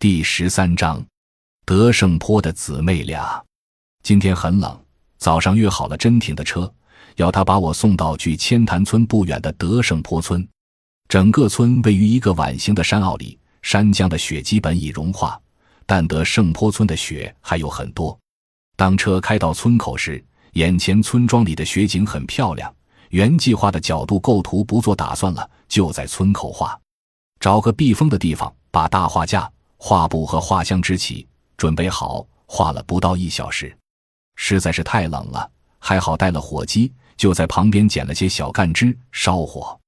第十三章，德胜坡的姊妹俩。今天很冷，早上约好了真挺的车，要他把我送到距千潭村不远的德胜坡村。整个村位于一个碗形的山坳里，山浆的雪基本已融化，但德胜坡村的雪还有很多。当车开到村口时，眼前村庄里的雪景很漂亮。原计划的角度构图不做打算了，就在村口画，找个避风的地方，把大画架、画布和画箱支起，准备好。画了不到一小时，实在是太冷了，还好带了火机，就在旁边捡了些小干枝烧火。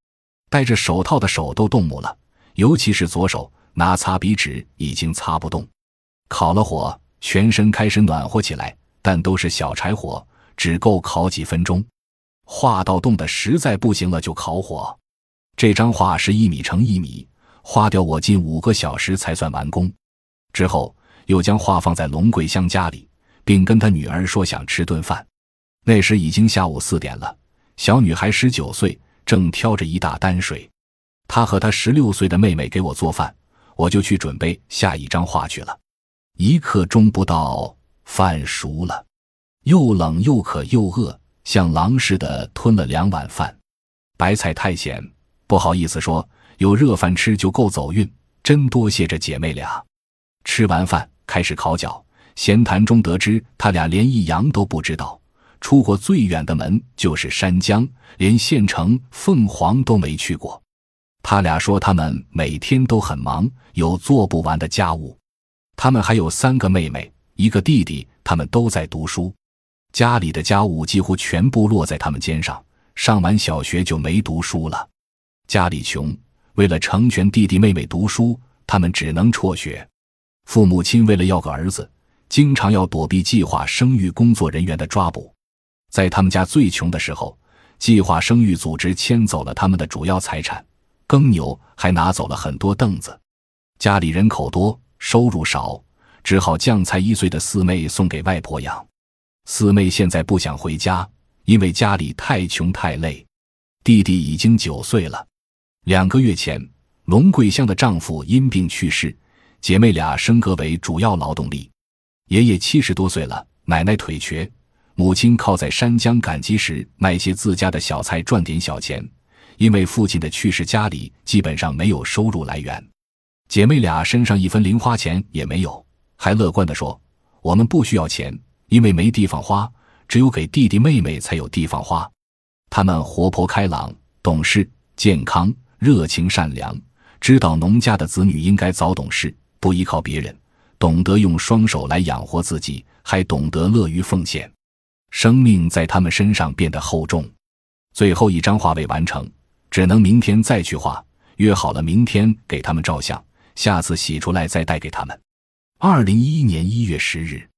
戴着手套的手都冻木了，尤其是左手拿擦笔纸已经擦不动。烤了火，全身开始暖和起来，但都是小柴火，只够烤几分钟。画到冻得实在不行了，就烤火。这张画是一米乘一米，花掉我近五个小时才算完工。之后又将画放在龙桂香家里，并跟他女儿说想吃顿饭。那时已经下午四点了，小女孩十九岁，正挑着一大担水。她和她十六岁的妹妹给我做饭，我就去准备下一张画去了。一刻钟不到，饭熟了，又冷又渴又饿。像狼似的吞了两碗饭，白菜太咸，不好意思说，有热饭吃就够走运。真多谢这姐妹俩。吃完饭开始烤脚，闲谈中得知，他俩连一阳都不知道，出过最远的门就是山江，连县城凤凰都没去过。他俩说他们每天都很忙，有做不完的家务。他们还有三个妹妹，一个弟弟，他们都在读书。家里的家务几乎全部落在他们肩上，上完小学就没读书了。家里穷，为了成全弟弟妹妹读书，他们只能辍学。父母亲为了要个儿子，经常要躲避计划生育工作人员的抓捕。在他们家最穷的时候，计划生育组织牵走了他们的主要财产——耕牛，还拿走了很多凳子。家里人口多，收入少，只好将才一岁的四妹送给外婆养。四妹现在不想回家，因为家里太穷太累。弟弟已经九岁了。两个月前，龙桂香的丈夫因病去世，姐妹俩升格为主要劳动力。爷爷七十多岁了，奶奶腿瘸，母亲靠在山江赶集时卖些自家的小菜赚点小钱。因为父亲的去世，家里基本上没有收入来源，姐妹俩身上一分零花钱也没有，还乐观地说：“我们不需要钱。”因为没地方花，只有给弟弟妹妹才有地方花。他们活泼开朗、懂事、健康、热情、善良，知道农家的子女应该早懂事，不依靠别人，懂得用双手来养活自己，还懂得乐于奉献。生命在他们身上变得厚重。最后一张画未完成，只能明天再去画。约好了明天给他们照相，下次洗出来再带给他们。二零一一年一月十日。